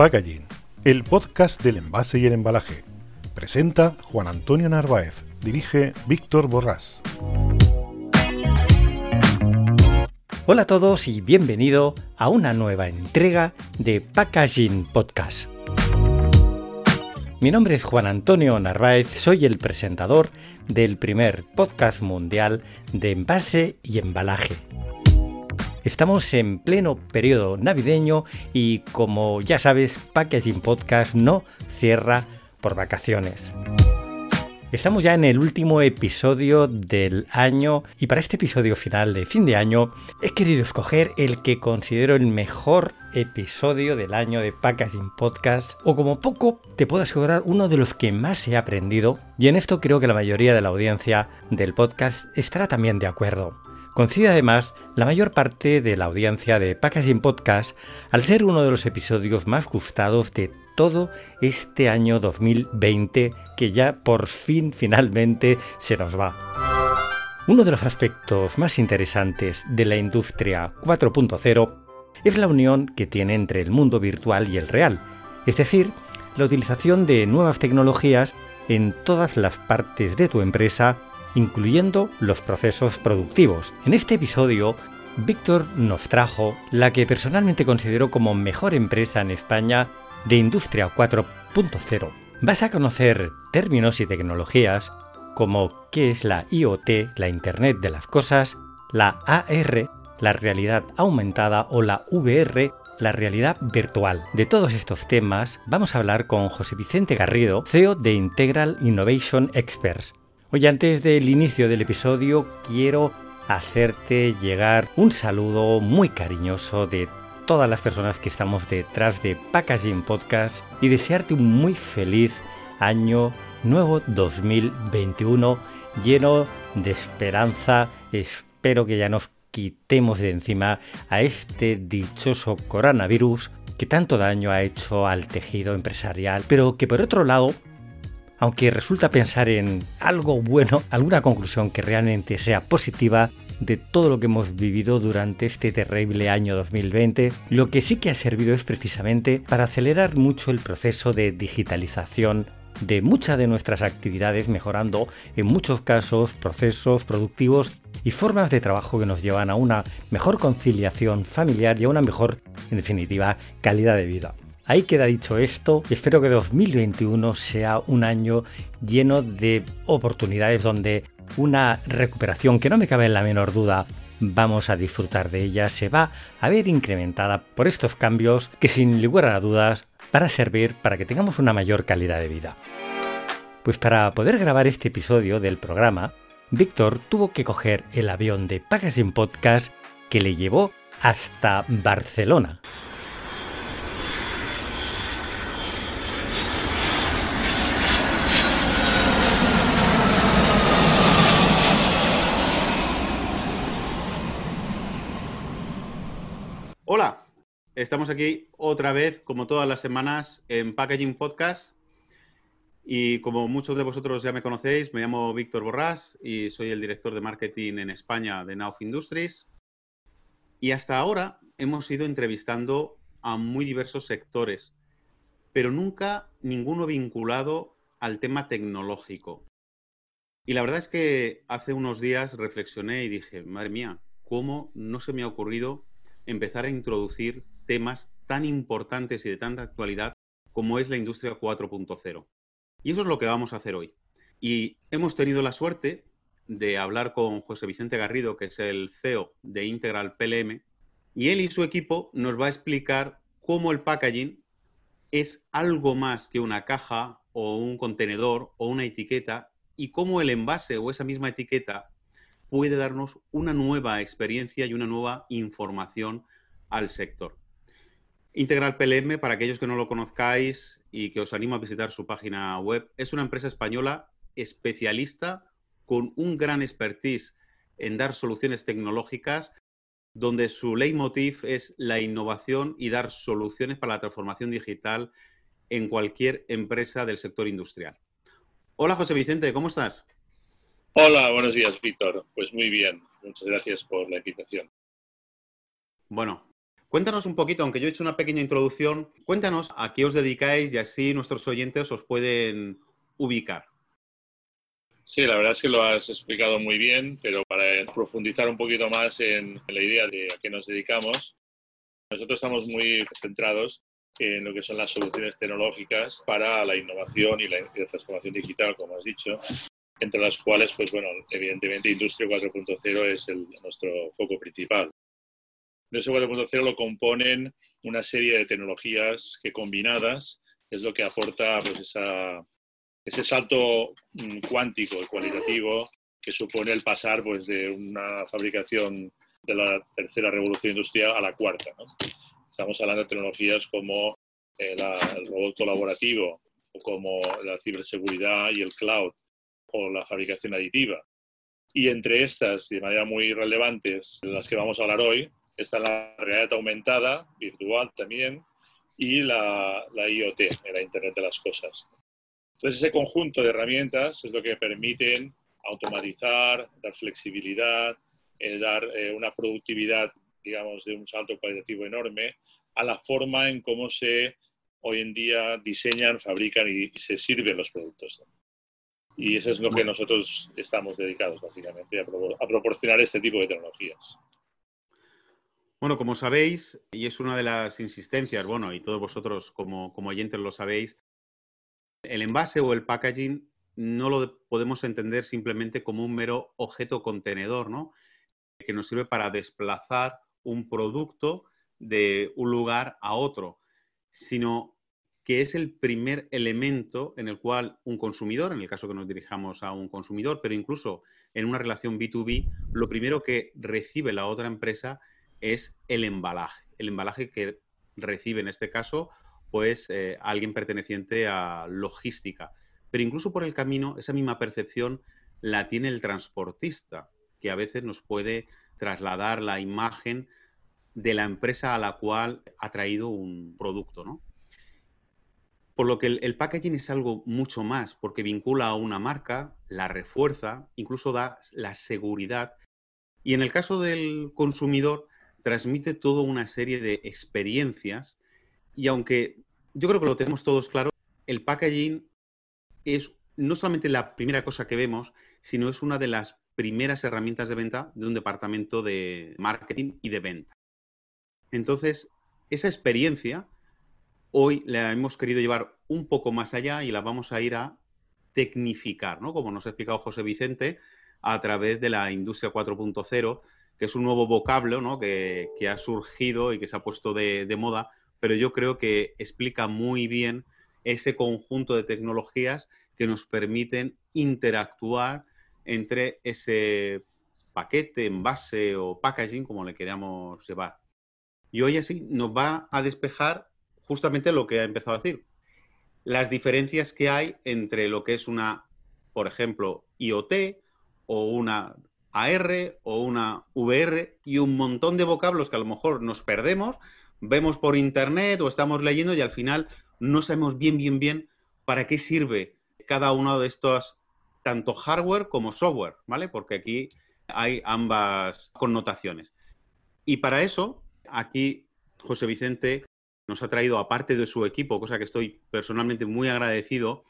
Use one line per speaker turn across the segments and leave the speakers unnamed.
Packaging, el podcast del envase y el embalaje. Presenta Juan Antonio Narváez, dirige Víctor Borrás.
Hola a todos y bienvenido a una nueva entrega de Packaging Podcast. Mi nombre es Juan Antonio Narváez, soy el presentador del primer podcast mundial de envase y embalaje. Estamos en pleno periodo navideño y como ya sabes, Packaging Podcast no cierra por vacaciones. Estamos ya en el último episodio del año y para este episodio final de fin de año he querido escoger el que considero el mejor episodio del año de Packaging Podcast o como poco te puedo asegurar uno de los que más he aprendido y en esto creo que la mayoría de la audiencia del podcast estará también de acuerdo. Coincide además la mayor parte de la audiencia de Packaging Podcast al ser uno de los episodios más gustados de todo este año 2020 que ya por fin finalmente se nos va. Uno de los aspectos más interesantes de la industria 4.0 es la unión que tiene entre el mundo virtual y el real, es decir, la utilización de nuevas tecnologías en todas las partes de tu empresa, incluyendo los procesos productivos. En este episodio, Víctor nos trajo la que personalmente considero como mejor empresa en España de Industria 4.0 vas a conocer términos y tecnologías como qué es la IoT, la Internet de las Cosas, la AR, la realidad aumentada o la VR, la realidad virtual. De todos estos temas vamos a hablar con José Vicente Garrido, CEO de Integral Innovation Experts. Hoy antes del inicio del episodio quiero hacerte llegar un saludo muy cariñoso de todas las personas que estamos detrás de Packaging Podcast y desearte un muy feliz año nuevo 2021 lleno de esperanza. Espero que ya nos quitemos de encima a este dichoso coronavirus que tanto daño ha hecho al tejido empresarial, pero que por otro lado aunque resulta pensar en algo bueno, alguna conclusión que realmente sea positiva, de todo lo que hemos vivido durante este terrible año 2020, lo que sí que ha servido es precisamente para acelerar mucho el proceso de digitalización de muchas de nuestras actividades, mejorando en muchos casos procesos productivos y formas de trabajo que nos llevan a una mejor conciliación familiar y a una mejor, en definitiva, calidad de vida. Ahí queda dicho esto y espero que 2021 sea un año lleno de oportunidades donde una recuperación que no me cabe en la menor duda vamos a disfrutar de ella, se va a ver incrementada por estos cambios que sin lugar a dudas van a servir para que tengamos una mayor calidad de vida. Pues para poder grabar este episodio del programa, Víctor tuvo que coger el avión de Packaging Podcast que le llevó hasta Barcelona.
Hola, estamos aquí otra vez, como todas las semanas, en Packaging Podcast. Y como muchos de vosotros ya me conocéis, me llamo Víctor Borrás y soy el director de marketing en España de Nauf Industries. Y hasta ahora hemos ido entrevistando a muy diversos sectores, pero nunca ninguno vinculado al tema tecnológico. Y la verdad es que hace unos días reflexioné y dije, madre mía, ¿cómo no se me ha ocurrido empezar a introducir temas tan importantes y de tanta actualidad como es la industria 4.0. Y eso es lo que vamos a hacer hoy. Y hemos tenido la suerte de hablar con José Vicente Garrido, que es el CEO de Integral PLM, y él y su equipo nos va a explicar cómo el packaging es algo más que una caja o un contenedor o una etiqueta y cómo el envase o esa misma etiqueta puede darnos una nueva experiencia y una nueva información al sector. Integral PLM, para aquellos que no lo conozcáis y que os animo a visitar su página web, es una empresa española especialista con un gran expertise en dar soluciones tecnológicas, donde su leitmotiv es la innovación y dar soluciones para la transformación digital en cualquier empresa del sector industrial. Hola José Vicente, ¿cómo estás?
Hola, buenos días, Víctor. Pues muy bien, muchas gracias por la invitación.
Bueno, Cuéntanos un poquito, aunque yo he hecho una pequeña introducción, cuéntanos a qué os dedicáis y así nuestros oyentes os pueden ubicar.
Sí, la verdad es que lo has explicado muy bien, pero para profundizar un poquito más en la idea de a qué nos dedicamos, nosotros estamos muy centrados en lo que son las soluciones tecnológicas para la innovación y la transformación digital, como has dicho, entre las cuales, pues bueno, evidentemente Industria 4.0 es nuestro foco principal. Industria 4.0 lo componen una serie de tecnologías que combinadas es lo que aporta pues, esa, ese salto mm, cuántico y cualitativo que supone el pasar pues, de una fabricación de la tercera revolución industrial a la cuarta. Estamos hablando de tecnologías como el robot colaborativo, o como la ciberseguridad y el cloud, o la fabricación aditiva. Y entre estas, de manera muy relevantes, las que vamos a hablar hoy, está la realidad aumentada, virtual también, y la, la IoT, la Internet de las Cosas. Entonces, ese conjunto de herramientas es lo que permiten automatizar, dar flexibilidad, eh, dar eh, una productividad, digamos, de un salto cualitativo enorme a la forma en cómo se hoy en día diseñan, fabrican y, se sirven los productos. Y eso es lo que nosotros estamos dedicados, básicamente, a, proporcionar este tipo de tecnologías.
Bueno, como sabéis, y es una de las insistencias, bueno, y todos vosotros como, como oyentes lo sabéis, el envase o el packaging no lo podemos entender simplemente como un mero objeto contenedor, ¿no? Que nos sirve para desplazar un producto de un lugar a otro, sino que es el primer elemento en el cual un consumidor, en el caso que nos dirijamos a un consumidor, pero incluso en una relación B2B, lo primero que recibe la otra empresa es el embalaje. El embalaje que recibe en este caso, pues eh, alguien perteneciente a logística. Pero incluso por el camino, esa misma percepción la tiene el transportista, que a veces nos puede trasladar la imagen de la empresa a la cual ha traído un producto, ¿no? Por lo que el, packaging es algo mucho más, porque vincula a una marca, la refuerza, incluso da la seguridad. Y en el caso del consumidor, transmite toda una serie de experiencias. Y aunque yo creo que lo tenemos todos claro, el packaging es no solamente la primera cosa que vemos, sino es una de las primeras herramientas de venta de un departamento de marketing y de venta. Entonces, esa experiencia hoy la hemos querido llevar un poco más allá y la vamos a ir a tecnificar, ¿no? Como nos ha explicado José Vicente, a través de la industria 4.0, que es un nuevo vocablo ¿no? que, ha surgido y que se ha puesto de, de, moda, pero yo creo que explica muy bien ese conjunto de tecnologías que nos permiten interactuar entre ese paquete, envase o packaging, como le queramos llevar. Y hoy así nos va a despejar justamente lo que ha empezado a decir. Las diferencias que hay entre lo que es una, por ejemplo, IoT o una AR o una VR y un montón de vocablos que a lo mejor nos perdemos, vemos por internet o estamos leyendo y al final no sabemos bien, bien, bien para qué sirve cada uno de estos, tanto hardware como software, ¿vale? Porque aquí hay ambas connotaciones. Y para eso aquí José Vicente nos ha traído aparte de su equipo, cosa que estoy personalmente muy agradecido.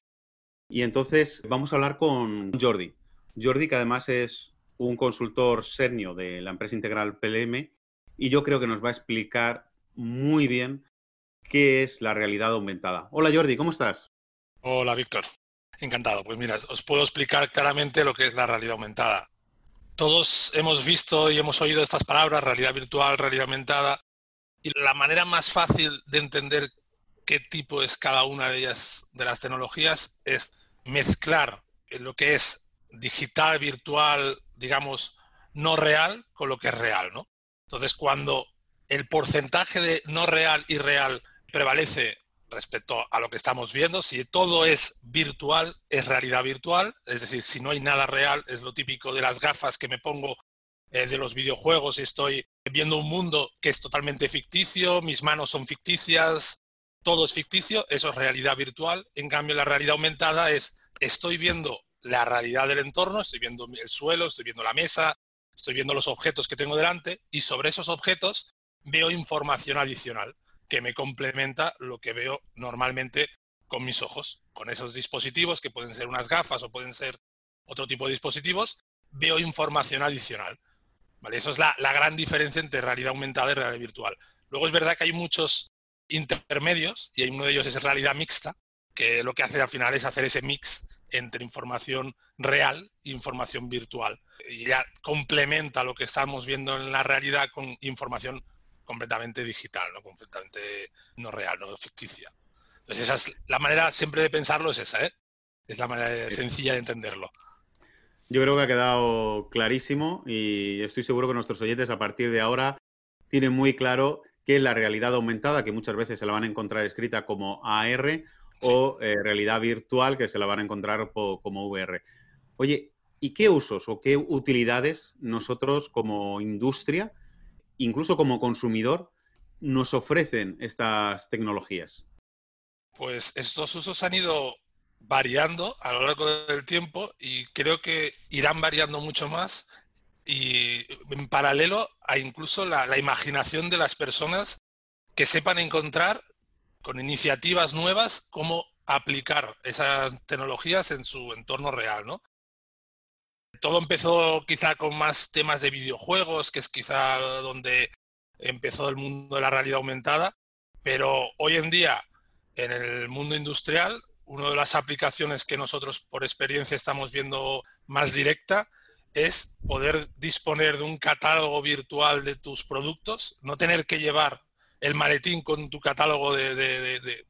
Y entonces vamos a hablar con Jordi. Jordi, que además es un consultor senior de la empresa integral PLM, y yo creo que nos va a explicar muy bien qué es la realidad aumentada. Hola Jordi, ¿cómo estás?
Hola Víctor, encantado. Pues mira, os puedo explicar claramente lo que es la realidad aumentada todos hemos visto y hemos oído estas palabras, realidad virtual, realidad aumentada, y la manera más fácil de entender qué tipo es cada una de ellas, de las tecnologías, es mezclar lo que es digital, virtual, digamos, no real, con lo que es real, ¿no? Entonces, cuando el porcentaje de no real y real prevalece respecto a lo que estamos viendo. Si todo es virtual, es realidad virtual. Es decir, si no hay nada real, es lo típico de las gafas que me pongo de los videojuegos y estoy viendo un mundo que es totalmente ficticio, mis manos son ficticias, todo es ficticio, eso es realidad virtual. En cambio, la realidad aumentada es, estoy viendo la realidad del entorno, estoy viendo el suelo, estoy viendo la mesa, estoy viendo los objetos que tengo delante y sobre esos objetos veo información adicional que me complementa lo que veo normalmente con mis ojos, con esos dispositivos que pueden ser unas gafas o pueden ser otro tipo de dispositivos, veo información adicional. ¿Vale? Eso es la, la gran diferencia entre realidad aumentada y realidad virtual. Luego es verdad que hay muchos intermedios y uno de ellos es realidad mixta, que lo que hace al final es hacer ese mix entre información real e información virtual. Y ya complementa lo que estamos viendo en la realidad con información completamente digital, ¿no? completamente no real, no ficticia. Entonces esa es la manera siempre de pensarlo es esa, ¿eh? Es la manera sencilla de entenderlo.
Yo creo que ha quedado clarísimo y estoy seguro que nuestros oyentes a partir de ahora tienen muy claro qué es la realidad aumentada, que muchas veces se la van a encontrar escrita como AR, o eh, realidad virtual, que se la van a encontrar como VR. Oye, ¿y qué usos o qué utilidades nosotros como industria, incluso como consumidor, nos ofrecen estas tecnologías?
Pues estos usos han ido variando a lo largo del tiempo y creo que irán variando mucho más y en paralelo a incluso la, la imaginación de las personas que sepan encontrar con iniciativas nuevas cómo aplicar esas tecnologías en su entorno real, ¿no? Todo empezó quizá con más temas de videojuegos, que es quizá donde empezó el mundo de la realidad aumentada, pero hoy en día en el mundo industrial, una de las aplicaciones que nosotros por experiencia estamos viendo más directa es poder disponer de un catálogo virtual de tus productos, no tener que llevar el maletín con tu catálogo de,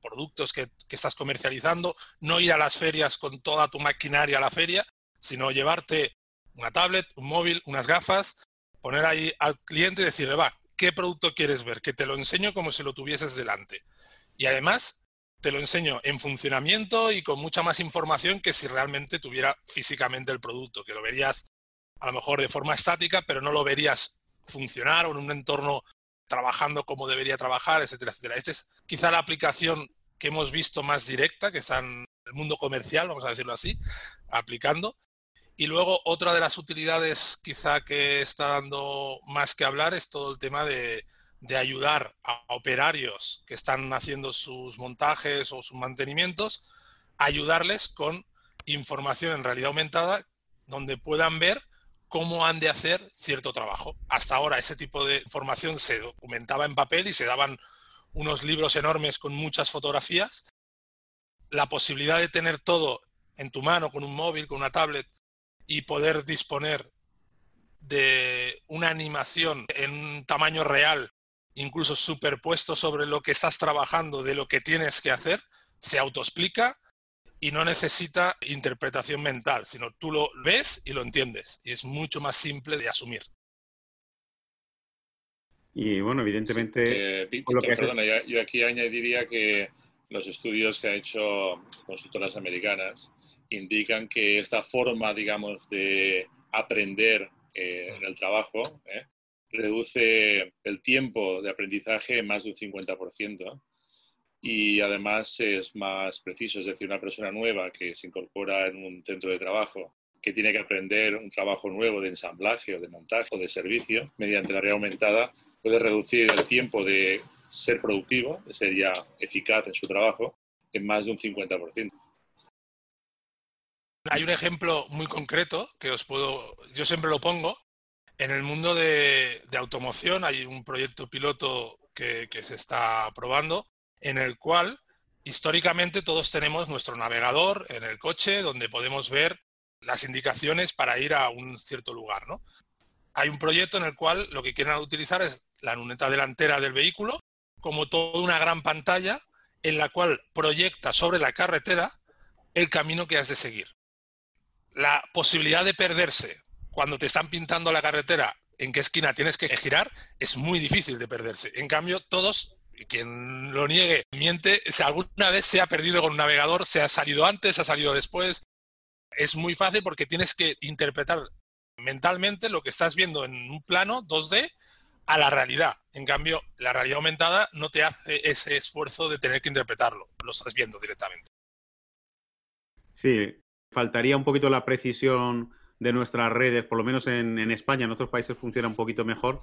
productos que, que, estás comercializando, no ir a las ferias con toda tu maquinaria a la feria, sino llevarte una tablet, un móvil, unas gafas, poner ahí al cliente y decirle, va, ¿qué producto quieres ver? Que te lo enseño como si lo tuvieses delante. Y además te lo enseño en funcionamiento y con mucha más información que si realmente tuviera físicamente el producto, que lo verías a lo mejor de forma estática, pero no lo verías funcionar o en un entorno trabajando como debería trabajar, etcétera, etcétera. Esta es quizá la aplicación que hemos visto más directa, que está en el mundo comercial, vamos a decirlo así, aplicando. Y luego otra de las utilidades quizá que está dando más que hablar es todo el tema de, de ayudar a operarios que están haciendo sus montajes o sus mantenimientos, ayudarles con información en realidad aumentada donde puedan ver cómo han de hacer cierto trabajo. Hasta ahora ese tipo de información se documentaba en papel y se daban unos libros enormes con muchas fotografías. La posibilidad de tener todo en tu mano, con un móvil, con una tablet, y poder disponer de una animación en un tamaño real, incluso superpuesto sobre lo que estás trabajando, de lo que tienes que hacer, se autoexplica y no necesita interpretación mental, sino tú lo ves y lo entiendes. Y es mucho más simple de asumir.
Y bueno, evidentemente...
Eh, perdona, yo, aquí añadiría que los estudios que han hecho consultoras americanas indican que esta forma, digamos, de aprender eh, en el trabajo eh, reduce el tiempo de aprendizaje en más de un 50% y además es más preciso, es decir, una persona nueva que se incorpora en un centro de trabajo que tiene que aprender un trabajo nuevo de ensamblaje o de montaje o de servicio mediante la realidad aumentada puede reducir el tiempo de ser productivo, de ser ya eficaz en su trabajo, en más de un 50%.
Hay un ejemplo muy concreto que os puedo, yo siempre lo pongo. En el mundo de, automoción hay un proyecto piloto que, que se está probando en el cual históricamente todos tenemos nuestro navegador en el coche donde podemos ver las indicaciones para ir a un cierto lugar. ¿no? Hay un proyecto en el cual lo que quieren utilizar es la luneta delantera del vehículo como toda una gran pantalla en la cual proyecta sobre la carretera el camino que has de seguir. La posibilidad de perderse cuando te están pintando la carretera en qué esquina tienes que girar es muy difícil de perderse. En cambio, todos quien lo niegue miente, si alguna vez se ha perdido con un navegador, se ha salido antes, se ha salido después. Es muy fácil porque tienes que interpretar mentalmente lo que estás viendo en un plano 2D a la realidad. En cambio, la realidad aumentada no te hace ese esfuerzo de tener que interpretarlo, lo estás viendo directamente.
Sí, faltaría un poquito la precisión de nuestras redes, por lo menos en, en España, en otros países funciona un poquito mejor,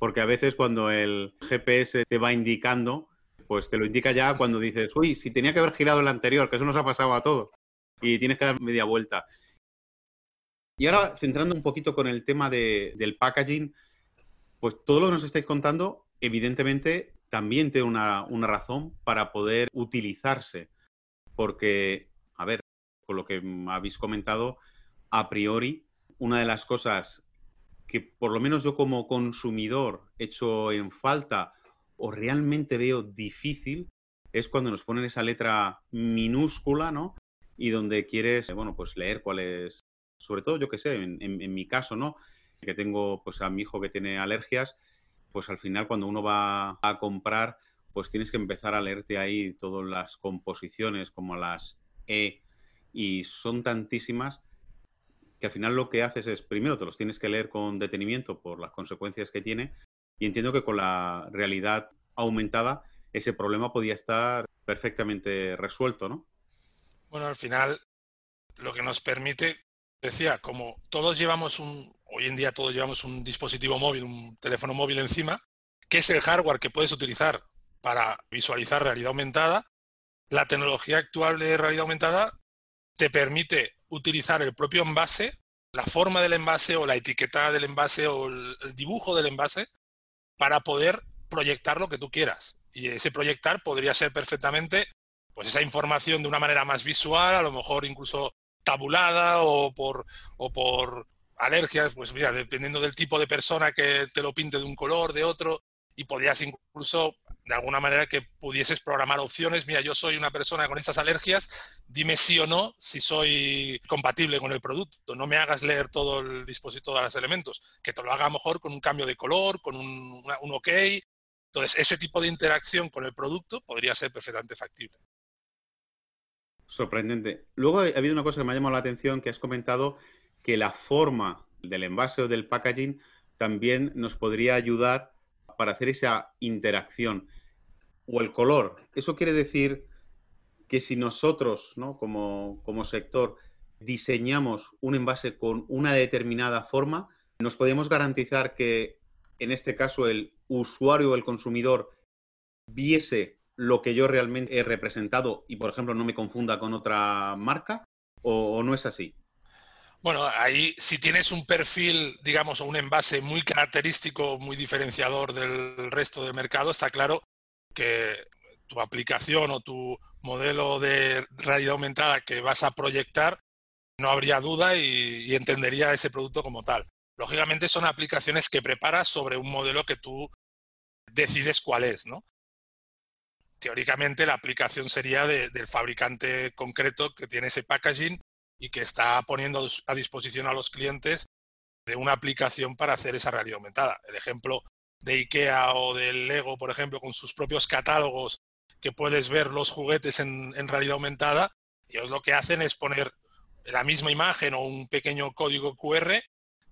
porque a veces cuando el GPS te va indicando, pues te lo indica ya cuando dices, uy, si tenía que haber girado el anterior, que eso nos ha pasado a todos, y tienes que dar media vuelta. Y ahora, centrando un poquito con el tema del packaging, pues todo lo que nos estáis contando, evidentemente, también tiene una, una razón para poder utilizarse. Porque, a ver, con lo que habéis comentado, a priori, una de las cosas que por lo menos yo como consumidor echo en falta o realmente veo difícil es cuando nos ponen esa letra minúscula, ¿no? Y donde quieres, bueno, pues leer cuál es, sobre todo yo que sé, en, en, mi caso, ¿no? Que tengo pues a mi hijo que tiene alergias, pues al final cuando uno va a comprar, pues tienes que empezar a leerte ahí todas las composiciones como las E y son tantísimas que al final lo que haces es, primero te los tienes que leer con detenimiento por las consecuencias que tiene y entiendo que con la realidad aumentada ese problema podía estar perfectamente resuelto, ¿no?
Bueno, al final lo que nos permite, decía, como todos llevamos un, hoy en día todos llevamos un dispositivo móvil, un teléfono móvil encima, que es el hardware que puedes utilizar para visualizar realidad aumentada, la tecnología actual de realidad aumentada te permite utilizar el propio envase, la forma del envase o la etiqueta del envase o el, dibujo del envase para poder proyectar lo que tú quieras. Y ese proyectar podría ser perfectamente pues esa información de una manera más visual, a lo mejor incluso tabulada o por, o por alergias, pues mira, dependiendo del tipo de persona que te lo pinte de un color, de otro, y podrías incluso de alguna manera que pudieses programar opciones. Mira, yo soy una persona con estas alergias, dime sí o no si soy compatible con el producto. No me hagas leer todo el dispositivo, todos los elementos, que te lo haga mejor con un cambio de color, con un, un OK. Entonces, ese tipo de interacción con el producto podría ser perfectamente factible.
Sorprendente. Luego ha habido una cosa que me ha llamado la atención, que has comentado que la forma del envase o del packaging también nos podría ayudar para hacer esa interacción o el color. Eso quiere decir que si nosotros, ¿no? como, como sector, diseñamos un envase con una determinada forma, nos podemos garantizar que, en este caso, el usuario o el consumidor viese lo que yo realmente he representado y, por ejemplo, no me confunda con otra marca, o, o no es así.
Bueno, ahí si tienes un perfil, digamos, o un envase muy característico, muy diferenciador del resto del mercado, está claro que tu aplicación o tu modelo de realidad aumentada que vas a proyectar, no habría duda y, entendería ese producto como tal. Lógicamente son aplicaciones que preparas sobre un modelo que tú decides cuál es, ¿no? Teóricamente la aplicación sería del fabricante concreto que tiene ese packaging y que está poniendo a disposición a los clientes de una aplicación para hacer esa realidad aumentada. El ejemplo de IKEA o del Lego, por ejemplo, con sus propios catálogos, que puedes ver los juguetes en, realidad aumentada, ellos lo que hacen es poner la misma imagen o un pequeño código QR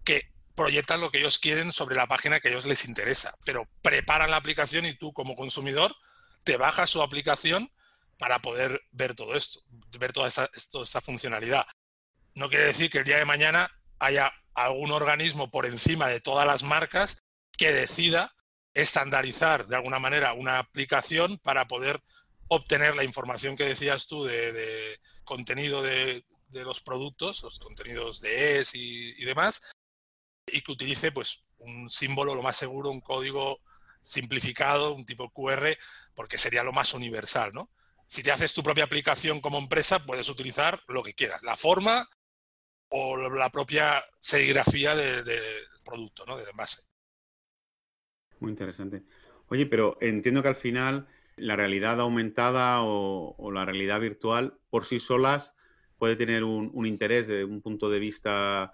que proyectan lo que ellos quieren sobre la página que a ellos les interesa, pero preparan la aplicación y tú como consumidor te bajas su aplicación para poder ver todo esto, ver toda esta, funcionalidad. No quiere decir que el día de mañana haya algún organismo por encima de todas las marcas que decida estandarizar de alguna manera una aplicación para poder obtener la información que decías tú de, contenido de, los productos, los contenidos de ES y, demás, y que utilice pues un símbolo lo más seguro, un código simplificado, un tipo QR, porque sería lo más universal, ¿no? Si te haces tu propia aplicación como empresa, puedes utilizar lo que quieras, la forma o la propia serigrafía del producto, ¿no? Del envase.
Muy interesante. Oye, pero entiendo que al final la realidad aumentada o, la realidad virtual por sí solas puede tener un, interés desde un punto de vista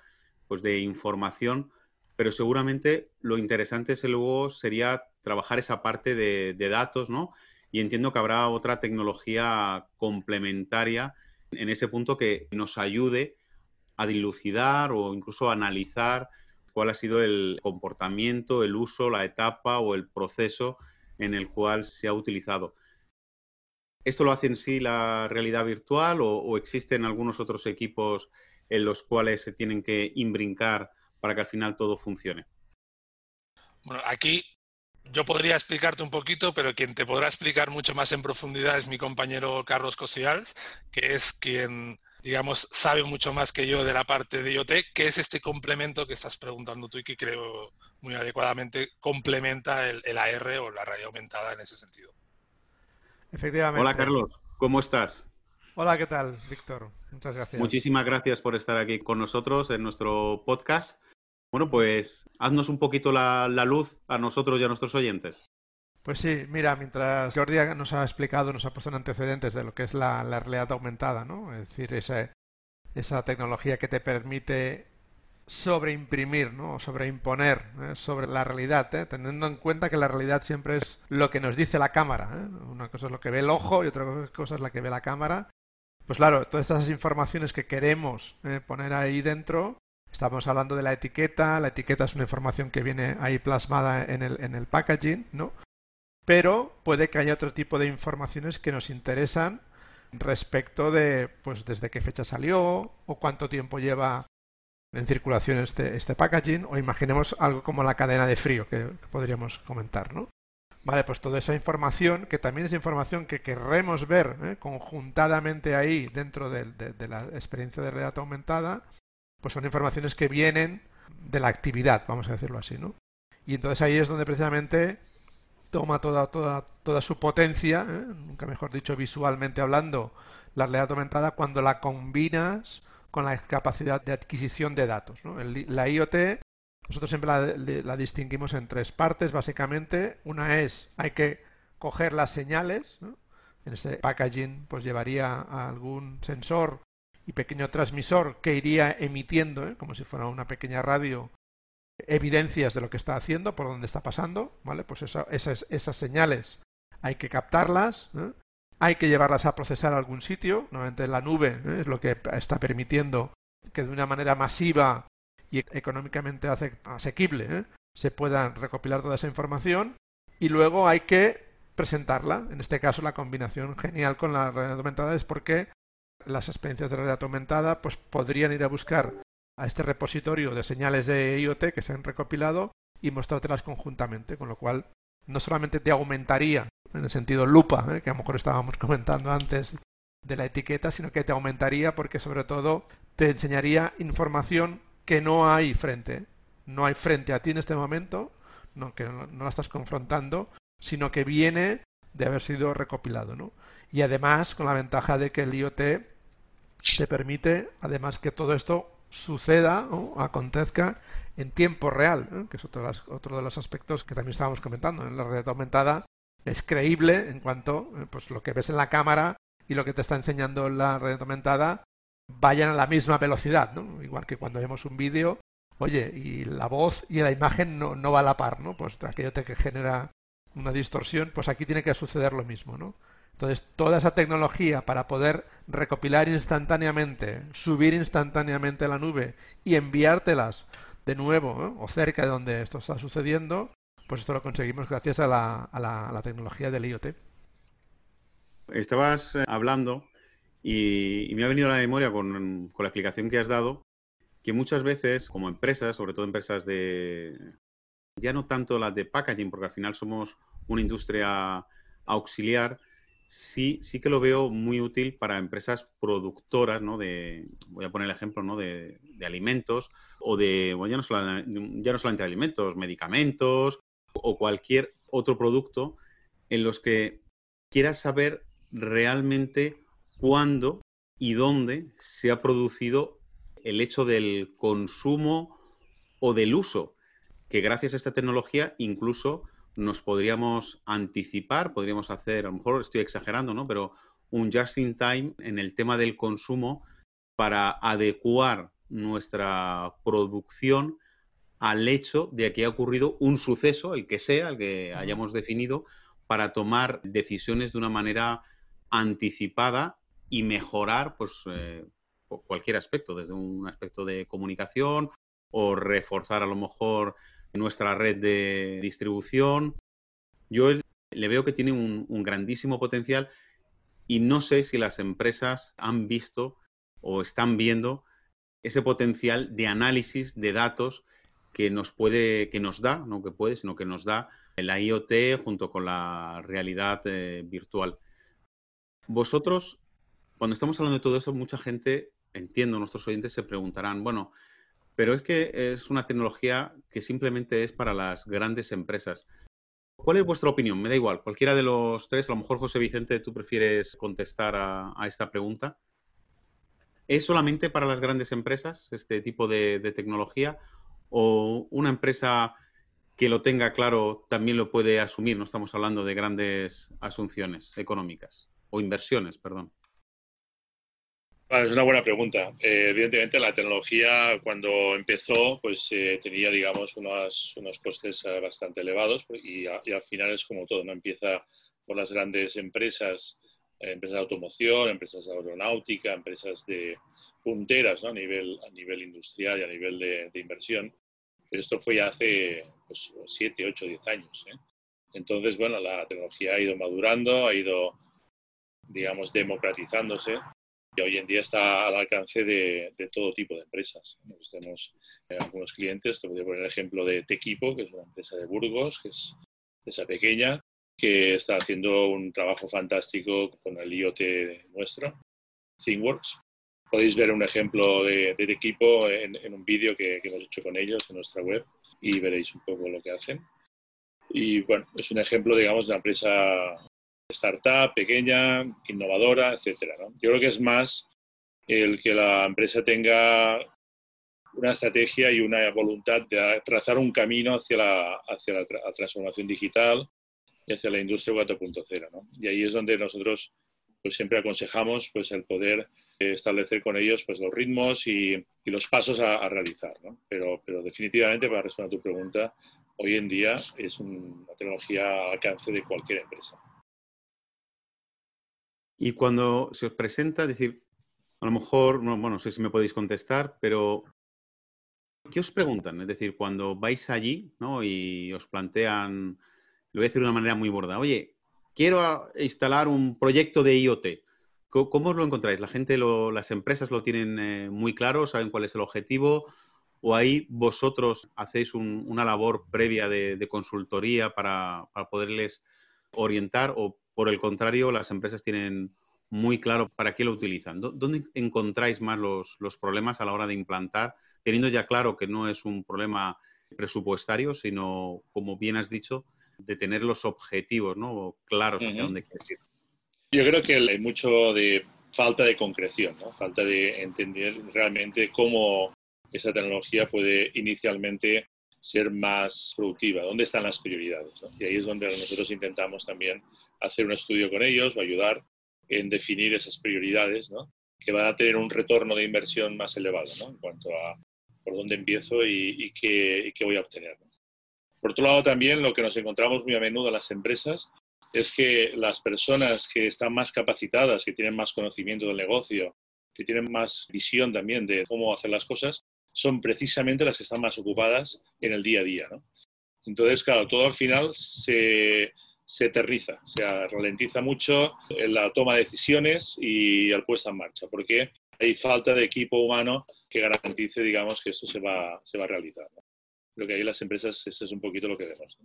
pues de información, pero seguramente lo interesante luego sería trabajar esa parte de, de, datos, ¿no? Y entiendo que habrá otra tecnología complementaria en ese punto que nos ayude a dilucidar o incluso a analizar cuál ha sido el comportamiento, el uso, la etapa o el proceso en el cual se ha utilizado. ¿Esto lo hace en sí la realidad virtual o, existen algunos otros equipos en los cuales se tienen que imbrincar para que al final todo funcione?
Bueno, aquí yo podría explicarte un poquito, pero quien te podrá explicar mucho más en profundidad es mi compañero Carlos Cosials, que es quien, digamos, sabe mucho más que yo de la parte de IoT, que es este complemento que estás preguntando tú y que creo muy adecuadamente complementa el, AR o la realidad aumentada en ese sentido.
Efectivamente. Hola Carlos, ¿cómo estás?
Hola, ¿qué tal, Víctor? Muchas gracias.
Muchísimas gracias por estar aquí con nosotros en nuestro podcast. Bueno, pues haznos un poquito la, luz a nosotros y a nuestros oyentes.
Pues sí, mira, mientras Jordi nos ha explicado, nos ha puesto en antecedentes de lo que es la, realidad aumentada, ¿no? Es decir, esa, esa tecnología que te permite sobreimprimir, ¿no? O sobreimponer ¿eh? sobre la realidad, ¿eh? teniendo en cuenta que la realidad siempre es lo que nos dice la cámara. ¿eh? Una cosa es lo que ve el ojo y otra cosa es la que ve la cámara. Pues claro, todas estas informaciones que queremos poner ahí dentro, Estamos hablando de la etiqueta, la etiqueta es una información que viene ahí plasmada en el, en el packaging, ¿no? Pero puede que haya otro tipo de informaciones que nos interesan respecto de, pues, desde qué fecha salió o cuánto tiempo lleva en circulación este, este packaging o imaginemos algo como la cadena de frío que, podríamos comentar, ¿no? Vale, pues toda esa información, que también es información que querremos ver ¿eh? conjuntadamente ahí dentro de, de, la experiencia de realidad aumentada, pues son informaciones que vienen de la actividad, vamos a decirlo así, ¿no? Y entonces ahí es donde precisamente toma toda, toda, toda su potencia, ¿eh? nunca mejor dicho visualmente hablando, la realidad aumentada cuando la combinas con la capacidad de adquisición de datos. ¿no? La IoT, nosotros siempre la, distinguimos en tres partes, básicamente. Una es, hay que coger las señales, en ese packaging pues llevaría algún sensor y pequeño transmisor que iría emitiendo, ¿eh? como si fuera una pequeña radio, evidencias de lo que está haciendo, por dónde está pasando, ¿vale? Pues esas, esas, señales hay que captarlas, ¿eh? hay que llevarlas a procesar a algún sitio, nuevamente la nube ¿eh? es lo que está permitiendo que de una manera masiva y económicamente asequible se pueda recopilar toda esa información y luego hay que presentarla. En este caso la combinación genial con la realidad aumentada es porque las experiencias de realidad aumentada pues podrían ir a buscar a este repositorio de señales de IoT que se han recopilado y mostrártelas conjuntamente, con lo cual no solamente te aumentaría en el sentido lupa, ¿eh? que a lo mejor estábamos comentando antes de la etiqueta, sino que te aumentaría porque sobre todo te enseñaría información que no hay frente, no hay frente a ti en este momento, no, que no, la estás confrontando, sino que viene de haber sido recopilado, ¿no? Y además con la ventaja de que el IoT te permite, además, que todo esto suceda o acontezca en tiempo real, ¿eh? que es otro de, otro de, los aspectos que también estábamos comentando. En la realidad aumentada es creíble en cuanto eh, pues lo que ves en la cámara y lo que te está enseñando la realidad aumentada vayan a la misma velocidad, ¿no? Igual que cuando vemos un vídeo, oye, y la voz y la imagen no, no va a la par, ¿no? Pues aquello te que genera una distorsión, pues aquí tiene que suceder lo mismo, ¿no? Entonces, toda esa tecnología para poder recopilar instantáneamente, subir instantáneamente a la nube y enviártelas de nuevo o cerca de donde esto está sucediendo, pues esto lo conseguimos gracias a la, tecnología del IoT.
Estabas eh, hablando y, me ha venido a la memoria con, con la explicación que has dado que muchas veces, como empresas, sobre todo empresas de, ya no tanto las de packaging, porque al final somos una industria auxiliar, sí, sí que lo veo muy útil para empresas productoras, ¿no? De, voy a poner el ejemplo, ¿no? De, alimentos o de, bueno, ya no, ya no solamente alimentos, medicamentos o cualquier otro producto en los que quieras saber realmente cuándo y dónde se ha producido el hecho del consumo o del uso, que gracias a esta tecnología incluso nos podríamos anticipar, podríamos hacer, a lo mejor estoy exagerando, ¿no? Pero un just in time en el tema del consumo para adecuar nuestra producción al hecho de que ha ocurrido un suceso, el que sea, el que hayamos definido, para tomar decisiones de una manera anticipada y mejorar pues, eh, cualquier aspecto, desde un aspecto de comunicación o reforzar a lo mejor nuestra red de distribución. Yo le veo que tiene un, grandísimo potencial y no sé si las empresas han visto o están viendo ese potencial de análisis de datos que nos puede, que nos da, no que puede, sino que nos da la IoT junto con la realidad eh, virtual. Vosotros, cuando estamos hablando de todo eso, mucha gente, entiendo, nuestros oyentes se preguntarán, bueno, pero es que es una tecnología que simplemente es para las grandes empresas. ¿Cuál es vuestra opinión? Me da igual, cualquiera de los tres, a lo mejor José Vicente, tú prefieres contestar a, esta pregunta. ¿Es solamente para las grandes empresas este tipo de, tecnología? ¿O una empresa que lo tenga claro también lo puede asumir? No estamos hablando de grandes asunciones económicas o inversiones, perdón.
Es una buena pregunta. Eh, evidentemente, la tecnología cuando empezó, pues eh, tenía, digamos, unos, unos costes eh, bastante elevados pues, y, al final es como todo, ¿no? Empieza por las grandes empresas, empresas de automoción, empresas de aeronáutica, empresas de punteras ¿no? a, nivel, a nivel industrial y a nivel de, inversión. Pero esto fue ya hace pues, 7, 8, 10 años. Entonces, bueno, la tecnología ha ido madurando, ha ido digamos, democratizándose y hoy en día está al alcance de, todo tipo de empresas. Tenemos eh, algunos clientes, te voy a poner el ejemplo de Tequipo, que es una empresa de Burgos, que es esa pequeña, que está haciendo un trabajo fantástico con el IoT nuestro, ThingWorks. Podéis ver un ejemplo de, de Tequipo en, un vídeo que, que hemos hecho con ellos en nuestra web y veréis un poco lo que hacen. Y bueno, es un ejemplo, digamos, de una empresa startup, pequeña, innovadora, etcétera. Yo creo que es más el que la empresa tenga una estrategia y una voluntad de trazar un camino hacia la, hacia la, transformación digital y hacia la industria 4.0. Y ahí es donde nosotros pues, siempre aconsejamos pues, el poder establecer con ellos pues, los ritmos y, los pasos a, realizar. Pero, pero definitivamente, para responder a tu pregunta, hoy en día es una tecnología al alcance de cualquier empresa.
Y cuando se os presenta, es decir, a lo mejor, no, bueno, no sé si me podéis contestar, pero ¿qué os preguntan? Es decir, cuando vais allí ¿no? y os plantean, lo voy a decir de una manera muy borda, oye, quiero instalar un proyecto de IoT. ¿Cómo, os lo encontráis? ¿La gente, las empresas lo tienen eh, muy claro? ¿Saben cuál es el objetivo? ¿O ahí vosotros hacéis una labor previa de, consultoría para, para poderles orientar o por el contrario, las empresas tienen muy claro para qué lo utilizan. ¿Dónde encontráis más los, problemas a la hora de implantar, teniendo ya claro que no es un problema presupuestario, sino, como bien has dicho, de tener los objetivos ¿no? claros hacia dónde quieres ir?
Yo creo que hay mucho de falta de concreción, ¿no? falta de entender realmente cómo esa tecnología puede inicialmente ser más productiva, dónde están las prioridades. Y ahí es donde nosotros intentamos también hacer un estudio con ellos o ayudar en definir esas prioridades que van a tener un retorno de inversión más elevado en cuanto a por dónde empiezo y, qué, voy a obtener. Por otro lado, también lo que nos encontramos muy a menudo en las empresas es que las personas que están más capacitadas, que tienen más conocimiento del negocio, que tienen más visión también de cómo hacer las cosas, son precisamente las que están más ocupadas en el día a día. ¿no? Entonces, claro, todo al final se, se eterniza, se ralentiza mucho en la toma de decisiones y al puesta en marcha, porque hay falta de equipo humano que garantice, digamos, que esto se va, se va a realizar. ¿no? Creo que ahí las empresas, eso es un poquito lo que vemos.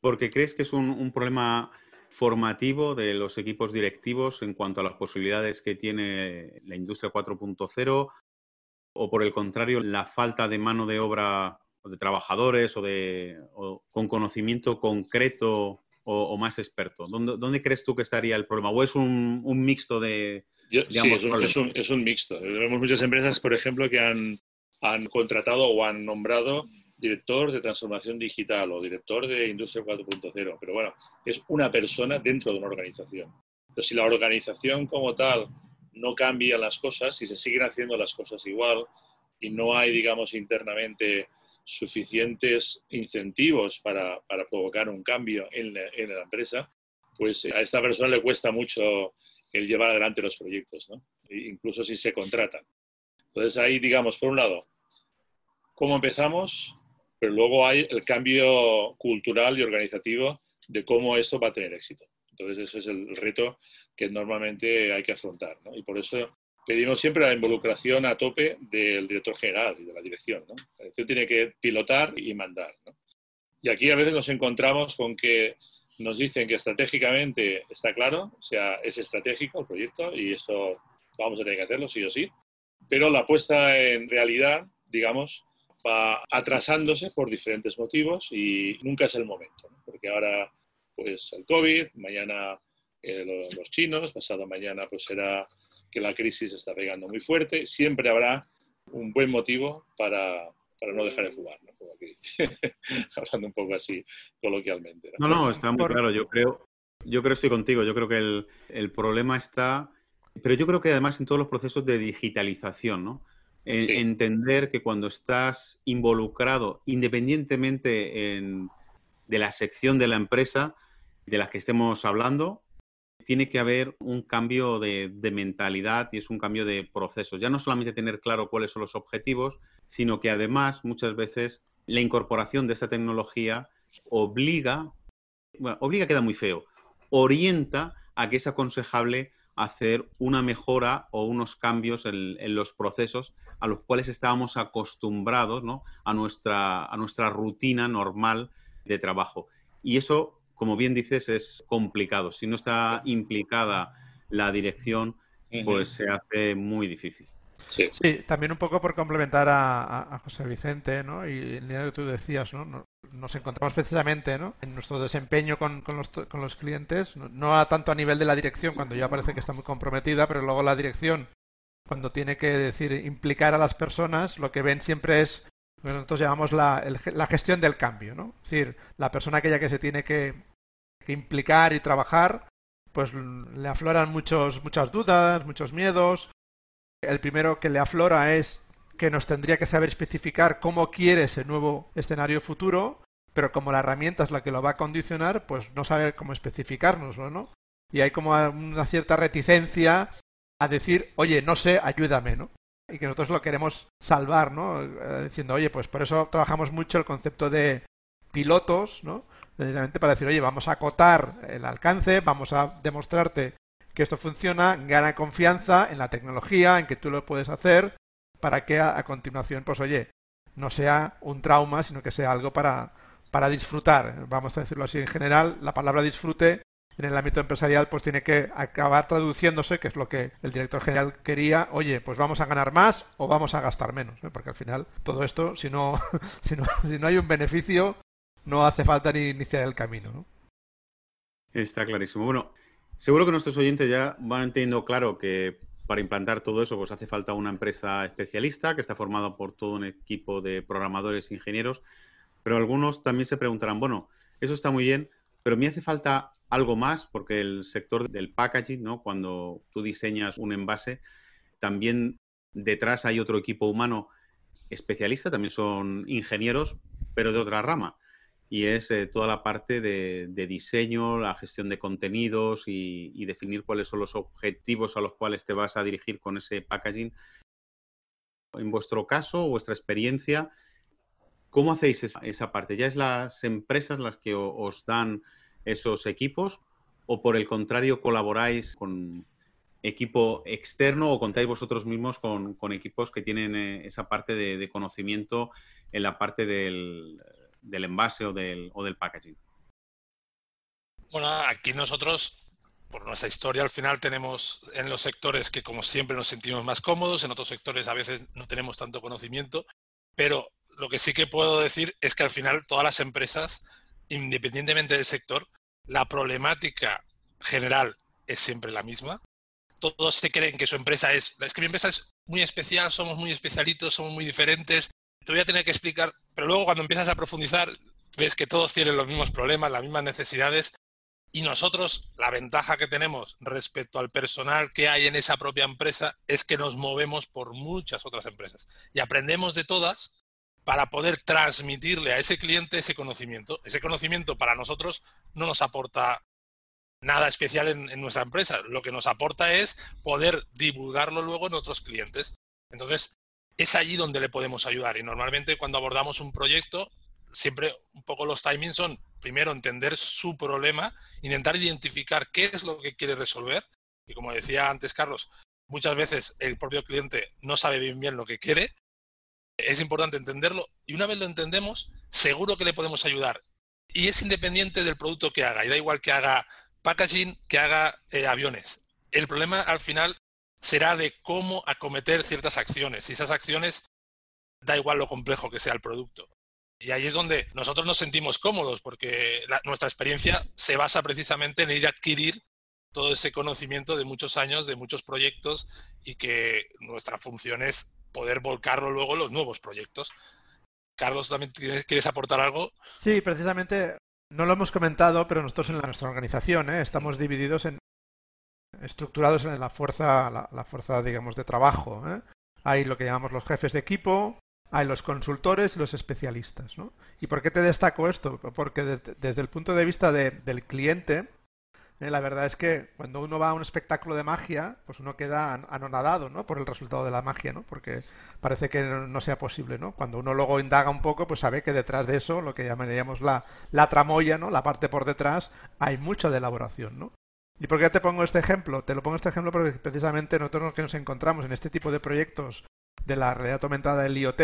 Porque crees que es un, un problema formativo de los equipos directivos en cuanto a las posibilidades que tiene la industria 4.0 o por el contrario, la falta de mano de obra de trabajadores o, de, con conocimiento concreto o, más experto? ¿Dónde, crees tú que estaría el problema? ¿O es un, mixto de,
sí, es un, mixto. Vemos muchas empresas, por ejemplo, que han, han contratado o han nombrado director de transformación digital o director de industria 4.0, pero bueno, es una persona dentro de una organización. Pero si la organización como tal no cambian las cosas, si se siguen haciendo las cosas igual y no hay, digamos, internamente suficientes incentivos para, provocar un cambio en la, empresa, pues a esta persona le cuesta mucho el llevar adelante los proyectos, ¿no? E incluso si se contratan. Entonces ahí, digamos, por un lado, cómo empezamos, pero luego hay el cambio cultural y organizativo de cómo esto va a tener éxito. Entonces ese es el reto que normalmente hay que afrontar. ¿no? Y por eso pedimos siempre la involucración a tope del director general y de la dirección. ¿no? La dirección tiene que pilotar y mandar. ¿no? Y aquí a veces nos encontramos con que nos dicen que estratégicamente está claro, o sea, es estratégico el proyecto y esto vamos a tener que hacerlo sí o sí, pero la puesta en realidad, digamos, va atrasándose por diferentes motivos y nunca es el momento, ¿no? porque ahora pues el COVID, mañana eh, los chinos, pasado mañana pues será que la crisis está pegando muy fuerte, siempre habrá un buen motivo para, para no dejar de fumar, ¿no? Como aquí, hablando un poco así coloquialmente.
¿no? no, no, está muy claro. Yo creo, yo creo estoy contigo. Yo creo que el, el, problema está, pero yo creo que además en todos los procesos de digitalización, ¿no? En, sí. Entender que cuando estás involucrado, independientemente en, de la sección de la empresa de la que estemos hablando, tiene que haber un cambio de, mentalidad y es un cambio de procesos. Ya no solamente tener claro cuáles son los objetivos, sino que además muchas veces la incorporación de esta tecnología obliga, obliga queda muy feo, orienta a que es aconsejable hacer una mejora o unos cambios en, en los procesos a los cuales estábamos acostumbrados ¿no? a, nuestra, a nuestra rutina normal de trabajo. Y eso como bien dices, es complicado. Si no está implicada la dirección, pues se hace muy difícil.
Sí. sí. también un poco por complementar a, a José Vicente, ¿no? Y en línea que tú decías, ¿no? Nos encontramos precisamente, ¿no? En nuestro desempeño con, con, los, con los, clientes, no, no tanto a nivel de la dirección, cuando ya parece que está muy comprometida, pero luego la dirección, cuando tiene que decir implicar a las personas, lo que ven siempre es lo que nosotros llamamos la, el, la gestión del cambio, ¿no? Es decir, la persona aquella que se tiene que implicar y trabajar, pues le afloran muchos, muchas dudas, muchos miedos. El primero que le aflora es que nos tendría que saber especificar cómo quiere ese nuevo escenario futuro, pero como la herramienta es la que lo va a condicionar, pues no sabe cómo especificárnoslo, ¿no? Y hay como una cierta reticencia a decir, oye, no sé, ayúdame, ¿no? Y que nosotros lo queremos salvar, ¿no? Diciendo, oye, pues por eso trabajamos mucho el concepto de pilotos, ¿no? Para decir, oye, vamos a acotar el alcance, vamos a demostrarte que esto funciona, gana confianza en la tecnología, en que tú lo puedes hacer, para que a, continuación, pues oye, no sea un trauma, sino que sea algo para, para disfrutar. Vamos a decirlo así en general, la palabra disfrute en el ámbito empresarial pues tiene que acabar traduciéndose, que es lo que el director general quería, oye, pues vamos a ganar más o vamos a gastar menos, porque al final todo esto, si no, si no, si no hay un beneficio, no hace falta ni iniciar el camino, ¿no?
Está clarísimo. Bueno, seguro que nuestros oyentes ya van teniendo claro que para implantar todo eso pues hace falta una empresa especialista que está formada por todo un equipo de programadores e ingenieros, pero algunos también se preguntarán, bueno, eso está muy bien, pero me hace falta algo más porque el sector del packaging, ¿no? Cuando tú diseñas un envase, también detrás hay otro equipo humano especialista, también son ingenieros, pero de otra rama y es eh, toda la parte de, diseño, la gestión de contenidos y, definir cuáles son los objetivos a los cuales te vas a dirigir con ese packaging. En vuestro caso, vuestra experiencia, ¿cómo hacéis esa, parte? ¿Ya es las empresas las que os dan esos equipos o por el contrario colaboráis con equipo externo o contáis vosotros mismos con, equipos que tienen eh, esa parte de conocimiento en la parte del del envase o del, o del packaging?
Bueno, aquí nosotros, por nuestra historia, al final tenemos en los sectores que como siempre nos sentimos más cómodos, en otros sectores a veces no tenemos tanto conocimiento, pero lo que sí que puedo decir es que al final todas las empresas, independientemente del sector, la problemática general es siempre la misma. Todos se creen que su empresa es, es que mi empresa es muy especial, somos muy especialitos, somos muy diferentes, te voy a tener que explicar, pero luego cuando empiezas a profundizar, ves que todos tienen los mismos problemas, las mismas necesidades, y nosotros, la ventaja que tenemos respecto al personal que hay en esa propia empresa es que nos movemos por muchas otras empresas y aprendemos de todas para poder transmitirle a ese cliente ese conocimiento. Ese conocimiento para nosotros no nos aporta nada especial en, nuestra empresa. Lo que nos aporta es poder divulgarlo luego en otros clientes. Entonces, es allí donde le podemos ayudar. Y normalmente cuando abordamos un proyecto, siempre un poco los timings son, primero, entender su problema, intentar identificar qué es lo que quiere resolver. Y como decía antes Carlos, muchas veces el propio cliente no sabe bien bien lo que quiere. Es importante entenderlo y una vez lo entendemos, seguro que le podemos ayudar. Y es independiente del producto que haga. Y da igual que haga packaging, que haga eh, aviones. El problema al final será de cómo acometer ciertas acciones. Y esas acciones da igual lo complejo que sea el producto. Y ahí es donde nosotros nos sentimos cómodos, porque nuestra experiencia se basa precisamente en ir a adquirir todo ese conocimiento de muchos años, de muchos proyectos, y que nuestra función es poder volcarlo luego en los nuevos proyectos. Carlos, ¿también quieres aportar algo?
Sí, precisamente, no lo hemos comentado, pero nosotros en nuestra organización ¿eh? estamos divididos en estructurados en la fuerza, la, fuerza, digamos, de trabajo. ¿eh? Hay lo que llamamos los jefes de equipo, hay los consultores y los especialistas. ¿no? ¿Y por qué te destaco esto? Porque desde, el punto de vista del cliente, eh, la verdad es que cuando uno va a un espectáculo de magia, pues uno queda anonadado ¿no? por el resultado de la magia, ¿no? porque parece que no, sea posible. ¿no? Cuando uno luego indaga un poco, pues sabe que detrás de eso, lo que llamaríamos la, la tramoya, ¿no? la parte por detrás, hay mucha de elaboración. ¿no? ¿Y por qué te pongo este ejemplo? Te lo pongo este ejemplo porque precisamente nosotros que nos encontramos en este tipo de proyectos de la realidad aumentada del IoT,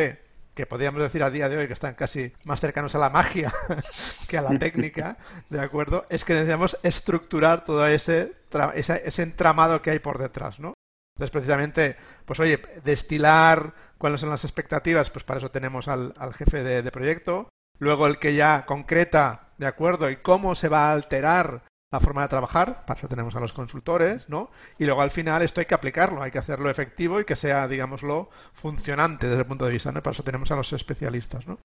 que podríamos decir a día de hoy que están casi más cercanos a la magia que a la técnica, ¿de acuerdo? Es que necesitamos estructurar todo ese, ese, entramado que hay por detrás, ¿no? Entonces, precisamente, pues oye, destilar cuáles son las expectativas, pues para eso tenemos al, jefe de, de, proyecto. Luego el que ya concreta, ¿de acuerdo? Y cómo se va a alterar la forma de trabajar, para eso tenemos a los consultores, ¿no? Y luego al final esto hay que aplicarlo, hay que hacerlo efectivo y que sea, digámoslo, funcionante desde el punto de vista, ¿no? Para eso tenemos a los especialistas, ¿no?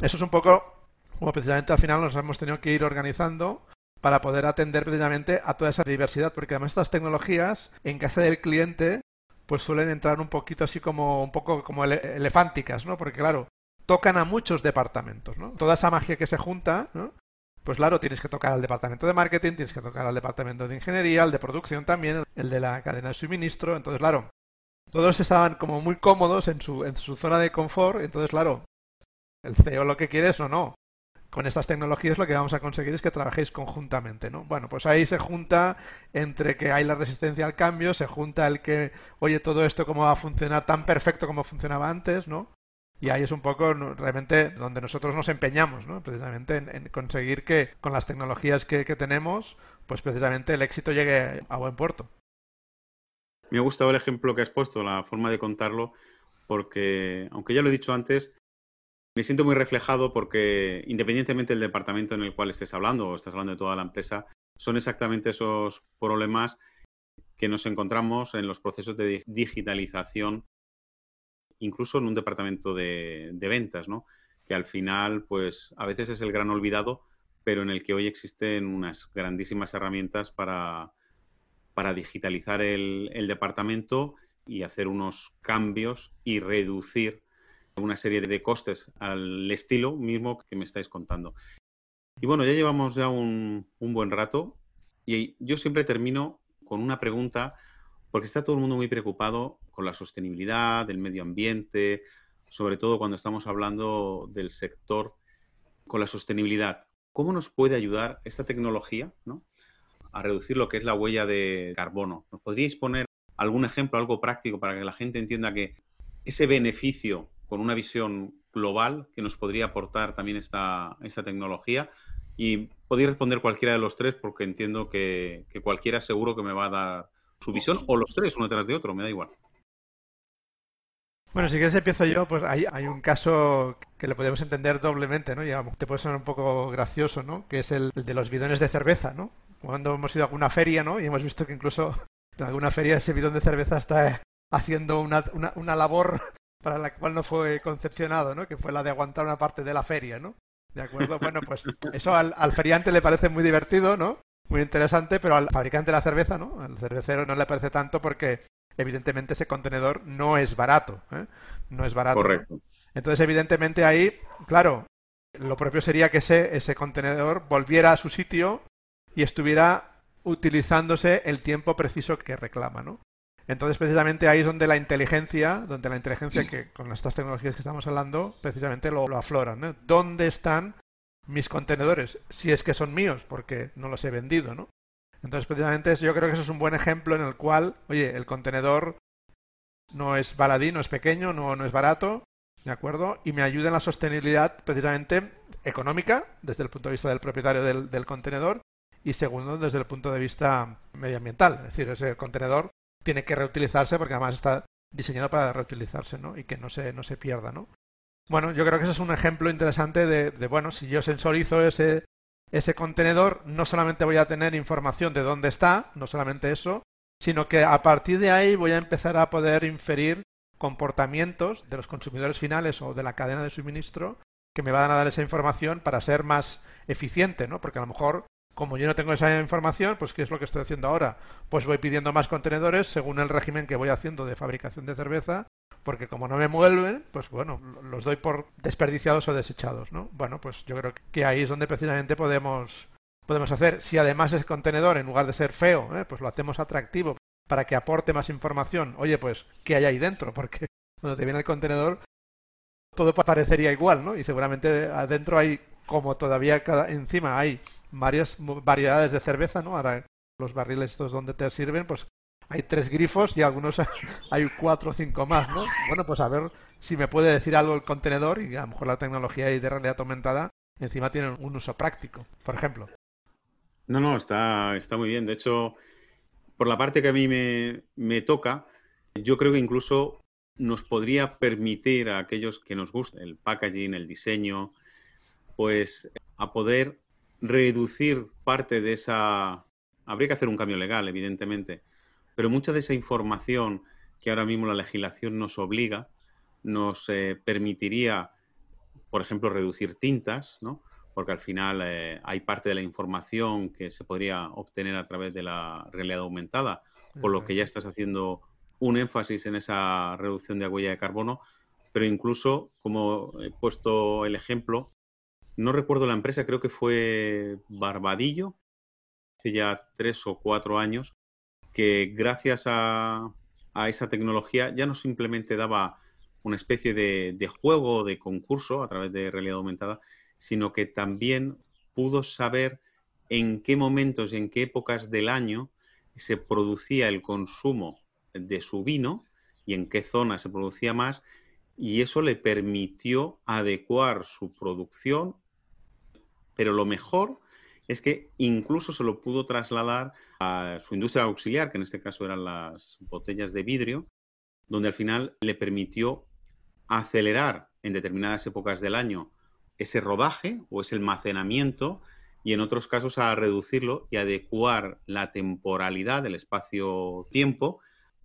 Eso es un poco como precisamente al final nos hemos tenido que ir organizando para poder atender precisamente a toda esa diversidad, porque además estas tecnologías en casa del cliente pues suelen entrar un poquito así como un poco como elefánticas, ¿no? Porque claro, tocan a muchos departamentos, ¿no? Toda esa magia que se junta, ¿no? Pues claro, tienes que tocar al departamento de marketing, tienes que tocar al departamento de ingeniería, al de producción también, el de la cadena de suministro. Entonces, claro, todos estaban como muy cómodos en su, en su zona de confort. Entonces, claro, el CEO lo que quiere es o no. Con estas tecnologías lo que vamos a conseguir es que trabajéis conjuntamente, ¿no? Bueno, pues ahí se junta entre que hay la resistencia al cambio, se junta el que, oye, todo esto cómo va a funcionar tan perfecto como funcionaba antes, ¿no? Y ahí es un poco realmente donde nosotros nos empeñamos, ¿no? precisamente en, conseguir que con las tecnologías que, tenemos, pues precisamente el éxito llegue a buen puerto.
Me ha gustado el ejemplo que has puesto, la forma de contarlo, porque, aunque ya lo he dicho antes, me siento muy reflejado porque independientemente del departamento en el cual estés hablando o estás hablando de toda la empresa, son exactamente esos problemas que nos encontramos en los procesos de digitalización incluso en un departamento de, ventas, ¿no? Que al final, pues a veces es el gran olvidado, pero en el que hoy existen unas grandísimas herramientas para, para digitalizar el, departamento y hacer unos cambios y reducir una serie de costes al estilo mismo que me estáis contando. Y bueno, ya llevamos ya un, un buen rato y yo siempre termino con una pregunta porque está todo el mundo muy preocupado con la sostenibilidad, del medio ambiente, sobre todo cuando estamos hablando del sector con la sostenibilidad. ¿Cómo nos puede ayudar esta tecnología a reducir lo que es la huella de carbono? ¿Nos podríais poner algún ejemplo, algo práctico para que la gente entienda que ese beneficio con una visión global que nos podría aportar también esta, esta tecnología? Y podéis responder cualquiera de los tres porque entiendo que, que cualquiera seguro que me va a dar su visión o los tres uno tras de otro, me da igual.
Bueno, si quieres empiezo yo, pues hay, hay un caso que lo podemos entender doblemente, ¿no? te puede sonar un poco gracioso, ¿no? Que es el, de los bidones de cerveza, ¿no? Cuando hemos ido a alguna feria, ¿no? Y hemos visto que incluso en alguna feria ese bidón de cerveza está haciendo una, una, labor para la cual no fue concepcionado, ¿no? Que fue la de aguantar una parte de la feria, ¿no? ¿De acuerdo? Bueno, pues eso al, al feriante le parece muy divertido, ¿no? Muy interesante, pero al fabricante de la cerveza, ¿no? Al cervecero no le parece tanto porque evidentemente ese contenedor no es barato, ¿eh? No es barato.
Correcto.
Entonces, evidentemente ahí, claro, lo propio sería que ese, ese contenedor volviera a su sitio y estuviera utilizándose el tiempo preciso que reclama, ¿no? Entonces, precisamente ahí es donde la inteligencia, donde la inteligencia que con estas tecnologías que estamos hablando, precisamente lo, lo afloran, ¿no? ¿Dónde están mis contenedores, si es que son míos, porque no los he vendido, ¿no? Entonces, precisamente yo creo que eso es un buen ejemplo en el cual, oye, el contenedor no es baladí, no es pequeño, no, no es barato, ¿de acuerdo? Y me ayuda en la sostenibilidad precisamente económica, desde el punto de vista del propietario del, del contenedor, y segundo, desde el punto de vista medioambiental. Es decir, ese contenedor tiene que reutilizarse porque además está diseñado para reutilizarse, ¿no? Y que no se, no se pierda, ¿no? Bueno, yo creo que ese es un ejemplo interesante de, de, bueno, si yo sensorizo ese, ese contenedor, no solamente voy a tener información de dónde está, no solamente eso, sino que a partir de ahí voy a empezar a poder inferir comportamientos de los consumidores finales o de la cadena de suministro que me van a dar esa información para ser más eficiente, ¿no? Porque a lo mejor, como yo no tengo esa información, pues ¿qué es lo que estoy haciendo ahora? Pues voy pidiendo más contenedores según el régimen que voy haciendo de fabricación de cerveza, porque como no me mueven, pues bueno, los doy por desperdiciados o desechados, ¿no? Bueno, pues yo creo que ahí es donde precisamente podemos podemos hacer. Si además ese contenedor, en lugar de ser feo, ¿eh? pues lo hacemos atractivo para que aporte más información, oye, pues, ¿qué hay ahí dentro? Porque cuando te viene el contenedor, todo parecería igual, ¿no? Y seguramente adentro hay, como todavía cada, encima hay varias variedades de cerveza, ¿no? Ahora los barriles estos donde te sirven, pues hay tres grifos y algunos hay cuatro o cinco más, ¿no? Bueno, pues a ver si me puede decir algo el contenedor y a lo mejor la tecnología de realidad aumentada encima tiene un uso práctico, por ejemplo.
No, no, está, está muy bien. De hecho, por la parte que a mí me, me toca, yo creo que incluso nos podría permitir a aquellos que nos gusta el packaging, el diseño, pues a poder reducir parte de esa... Habría que hacer un cambio legal, evidentemente, pero mucha de esa información que ahora mismo la legislación nos obliga, nos eh, permitiría, por ejemplo, reducir tintas, ¿no? porque al final eh, hay parte de la información que se podría obtener a través de la realidad aumentada, por lo que ya estás haciendo un énfasis en esa reducción de huella de carbono, pero incluso, como he puesto el ejemplo, no recuerdo la empresa, creo que fue Barbadillo, hace ya tres o cuatro años, que gracias a, esa tecnología ya no simplemente daba una especie de, de juego, de concurso a través de realidad aumentada, sino que también pudo saber en qué momentos y en qué épocas del año se producía el consumo de su vino y en qué zona se producía más, y eso le permitió adecuar su producción, pero lo mejor es que incluso se lo pudo trasladar a su industria auxiliar, que en este caso eran las botellas de vidrio, donde al final le permitió acelerar en determinadas épocas del año ese rodaje o ese almacenamiento y en otros casos a reducirlo y adecuar la temporalidad del espacio-tiempo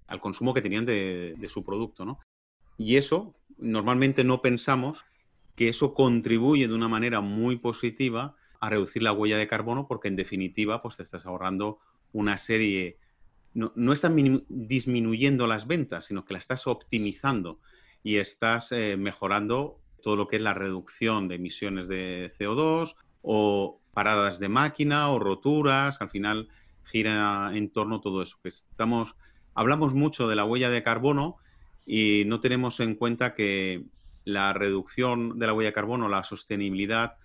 al consumo que tenían de, de, su producto. ¿no? Y eso, normalmente no pensamos que eso contribuye de una manera muy positiva a reducir la huella de carbono porque en definitiva pues te estás ahorrando una serie, no, no están disminuyendo las ventas, sino que la estás optimizando y estás eh, mejorando todo lo que es la reducción de emisiones de CO2 o paradas de máquina o roturas, al final gira en torno a todo eso. estamos, hablamos mucho de la huella de carbono y no tenemos en cuenta que la reducción de la huella de carbono, la sostenibilidad,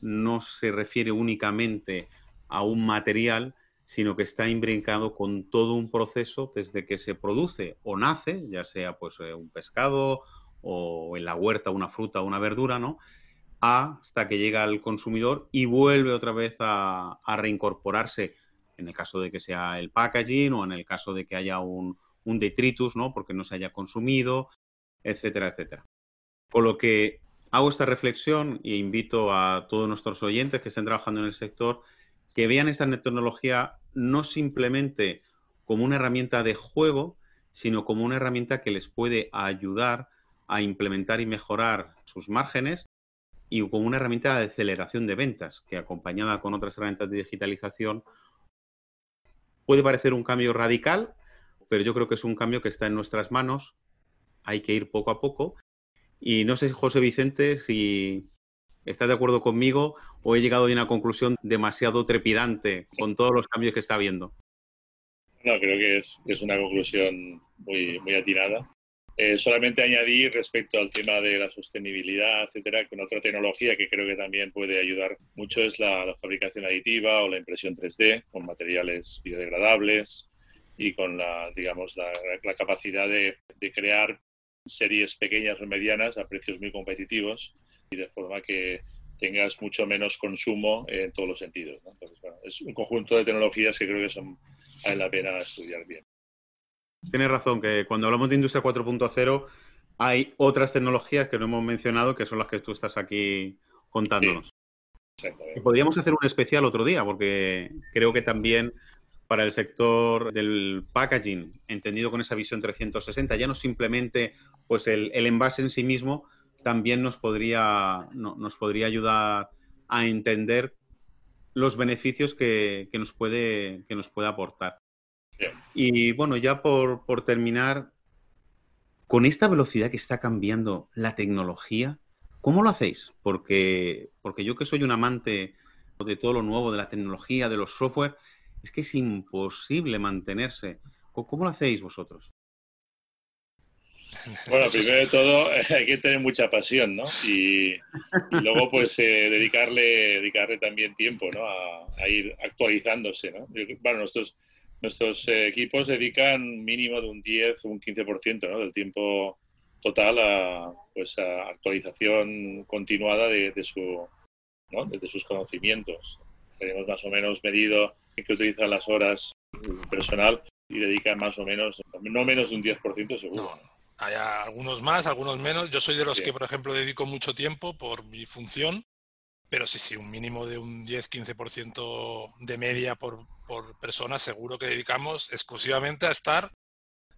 no se refiere únicamente a un material, sino que está imbrincado con todo un proceso desde que se produce o nace, ya sea pues eh, un pescado o en la huerta una fruta o una verdura, ¿no? hasta que llega al consumidor y vuelve otra vez a, reincorporarse en el caso de que sea el packaging o en el caso de que haya un, un detritus, ¿no? Porque no se haya consumido, etcétera, etcétera. Con lo que hago esta reflexión e invito a todos nuestros oyentes que estén trabajando en el sector que vean esta tecnología no simplemente como una herramienta de juego, sino como una herramienta que les puede ayudar a implementar y mejorar sus márgenes y como una herramienta de aceleración de ventas que acompañada con otras herramientas de digitalización puede parecer un cambio radical, pero yo creo que es un cambio que está en nuestras manos, hay que ir poco a poco. Y no sé, José Vicente, si estás de acuerdo conmigo o he llegado a una conclusión demasiado trepidante con todos los cambios que está habiendo.
No, creo que es, es una conclusión muy, muy atinada. Eh, solamente añadir respecto al tema de la sostenibilidad, etcétera, con otra tecnología que creo que también puede ayudar mucho es la, la fabricación aditiva o la impresión 3D con materiales biodegradables y con la, digamos, la, capacidad de, crear series pequeñas o medianas a precios muy competitivos y de forma que tengas mucho menos consumo en todos los sentidos. Entonces, bueno, es un conjunto de tecnologías que creo que son, vale la pena estudiar bien.
Tienes razón, que cuando hablamos de industria 4.0 hay otras tecnologías que no hemos mencionado que son las que tú estás aquí contándonos. podríamos hacer un especial otro día, porque creo que también para el sector del packaging, entendido con esa visión 360, ya no simplemente pues el, envase en sí mismo, también nos podría, nos podría ayudar a entender los beneficios que, nos, puede, que nos puede aportar. Y bueno, ya por, por terminar, con esta velocidad que está cambiando la tecnología, ¿cómo lo hacéis? Porque, porque yo que soy un amante de todo lo nuevo, de la tecnología, de los software, es que es imposible mantenerse. ¿Cómo lo hacéis vosotros?
Bueno, primero de todo hay que tener mucha pasión, ¿no? Y, luego pues eh, dedicarle, dedicarle también tiempo, ¿no? A, ir actualizándose, ¿no? Bueno, nuestros, nuestros eh, equipos dedican mínimo de un 10 o un 15% ¿no? del tiempo total a, pues, a actualización continuada de, de su, ¿no? de sus conocimientos. Tenemos más o menos medido que utilizan las horas personal y dedica más o menos, no menos de un 10% seguro.
Hay algunos más, algunos menos. Yo soy de los que, por ejemplo, dedico mucho tiempo por mi función, pero sí, sí, un mínimo de un 10-15% de media por, por persona seguro que dedicamos exclusivamente a estar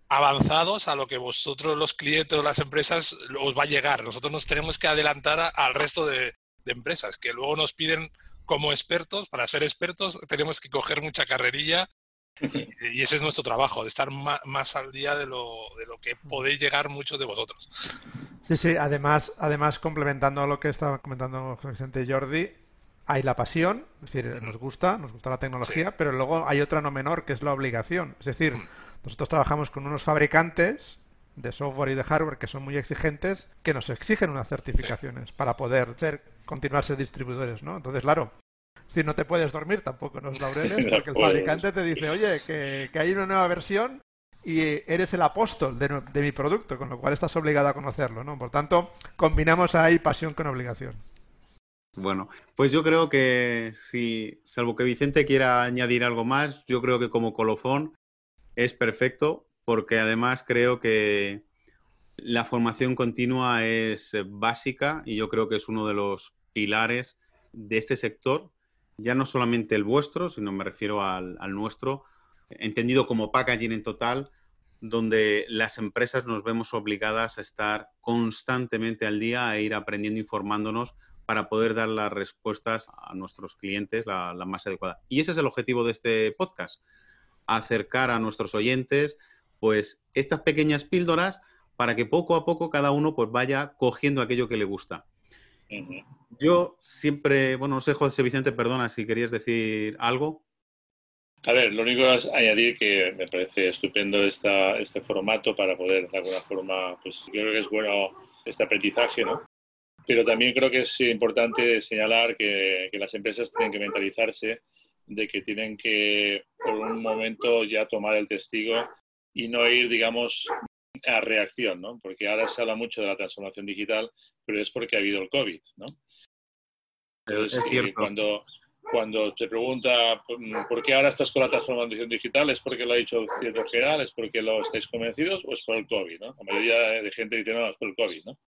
avanzados a lo que vosotros, los clientes o las empresas, os va a llegar. Nosotros nos tenemos que adelantar al resto de, de empresas que luego nos piden como expertos, para ser expertos tenemos que coger mucha carrerilla y, ese es nuestro trabajo, de estar más, al día de lo, de lo, que podéis llegar muchos de vosotros.
Sí, sí, además, además complementando lo que estaba comentando Vicente Jordi, hay la pasión, es decir, nos gusta, nos gusta la tecnología, pero luego hay otra no menor que es la obligación. Es decir, nosotros trabajamos con unos fabricantes de software y de hardware que son muy exigentes, que nos exigen unas certificaciones para poder ser, continuar ser distribuidores, ¿no? Entonces, claro, si no te puedes dormir tampoco nos laureles, porque el fabricante te dice, oye, que, hay una nueva versión y eres el apóstol de, de, mi producto, con lo cual estás obligado a conocerlo, ¿no? Por tanto, combinamos ahí pasión con obligación.
Bueno, pues yo creo que si, salvo que Vicente quiera añadir algo más, yo creo que como colofón es perfecto porque además creo que la formación continua es básica y yo creo que es uno de los pilares de este sector, ya no solamente el vuestro, sino me refiero al, nuestro, entendido como packaging en total, donde las empresas nos vemos obligadas a estar constantemente al día e ir aprendiendo, informándonos para poder dar las respuestas a nuestros clientes la, la más adecuada. Y ese es el objetivo de este podcast, acercar a nuestros oyentes pues estas pequeñas píldoras para que poco a poco cada uno pues vaya cogiendo aquello que le gusta. Yo siempre, bueno, no sé, José Vicente, perdona si querías decir algo.
A ver, lo único es añadir que me parece estupendo esta, este formato para poder de alguna forma, pues creo que es bueno este aprendizaje, ¿no? Pero también creo que es importante señalar que, que las empresas tienen que mentalizarse de que tienen que por un momento ya tomar el testigo y no ir, digamos, a reacción, ¿no? Porque ahora se habla mucho de la transformación digital, pero es porque ha habido el COVID, ¿no? Entonces, eh, cuando, cuando te pregunta por qué ahora estás con la transformación digital, ¿es porque lo ha dicho el director general? ¿Es porque lo estáis convencidos o es por el COVID? ¿no? La mayoría de gente dice, no, es por el COVID. ¿no?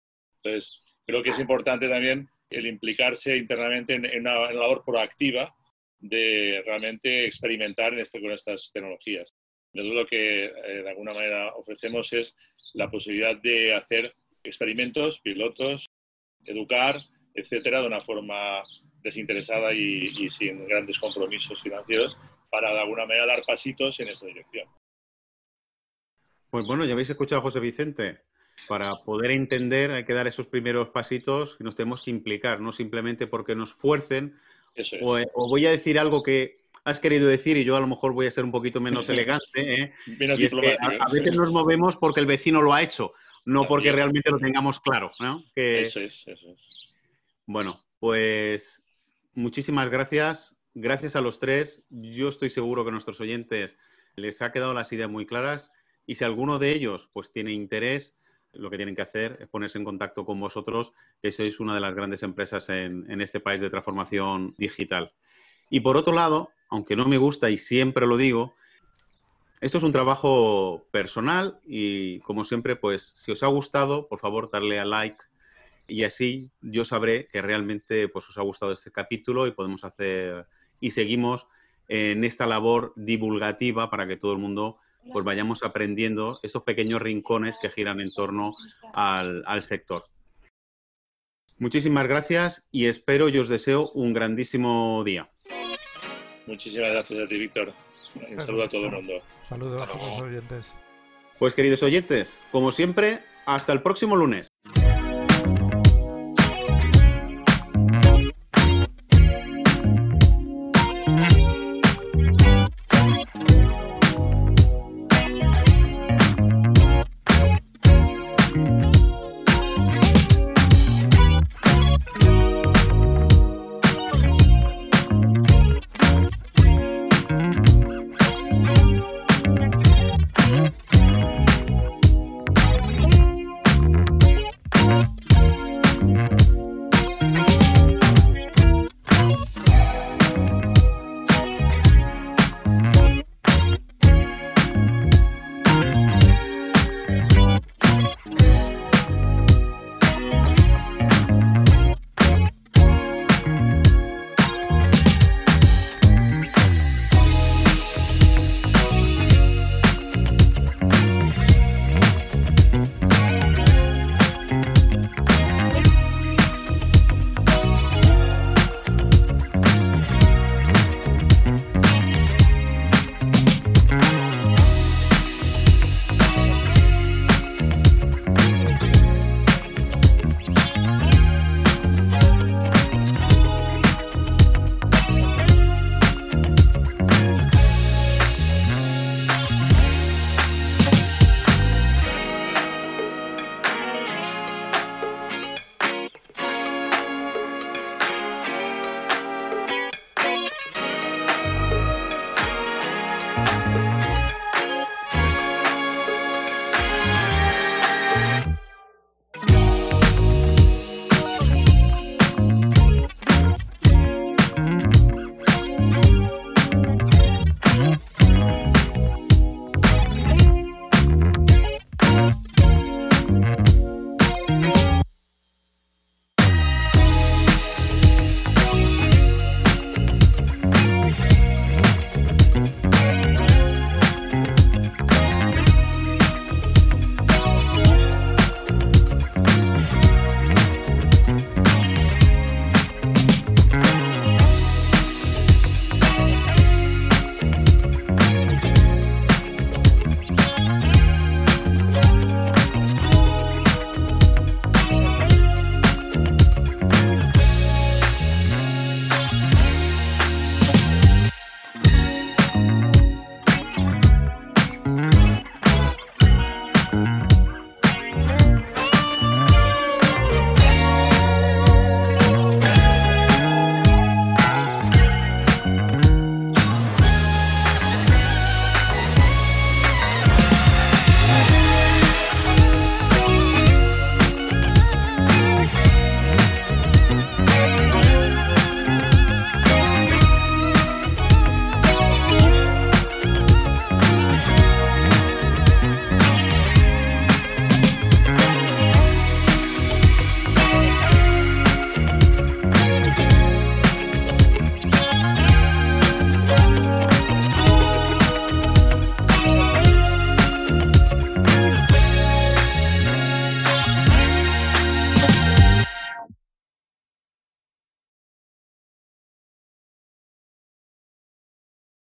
Entonces, creo que es importante también el implicarse internamente en, una, labor proactiva de realmente experimentar en este, con estas tecnologías. Nosotros lo que eh, de alguna manera ofrecemos es la posibilidad de hacer experimentos, pilotos, educar, etcétera, de una forma desinteresada y, sin grandes compromisos financieros para de alguna manera dar pasitos en esa dirección.
Pues bueno, ya habéis escuchado a José Vicente. Para poder entender hay que dar esos primeros pasitos y nos tenemos que implicar, no simplemente porque nos fuercen. o voy a decir algo que has querido decir y yo a lo mejor voy a ser un poquito menos elegante. ¿eh?
Menos.
A, a, veces nos movemos porque el vecino lo ha hecho, no porque realmente lo tengamos claro. ¿no?
Eso es, eso es.
Bueno, pues muchísimas gracias. Gracias a los tres. Yo estoy seguro que nuestros oyentes les ha quedado las ideas muy claras y si alguno de ellos pues tiene interés, lo que tienen que hacer es ponerse en contacto con vosotros, que sois una de las grandes empresas en, en este país de transformación digital. Y por otro lado, aunque no me gusta y siempre lo digo, esto es un trabajo personal y como siempre, pues si os ha gustado, por favor, darle a like y así yo sabré que realmente pues, os ha gustado este capítulo y podemos hacer y seguimos en esta labor divulgativa para que todo el mundo pues vayamos aprendiendo estos pequeños rincones que giran en torno al, al sector. Muchísimas gracias y espero y os deseo un grandísimo día.
Muchísimas gracias a ti, Víctor. Un saludo a todo el mundo.
Saludos a los oyentes.
Pues queridos oyentes, como siempre, hasta el próximo lunes.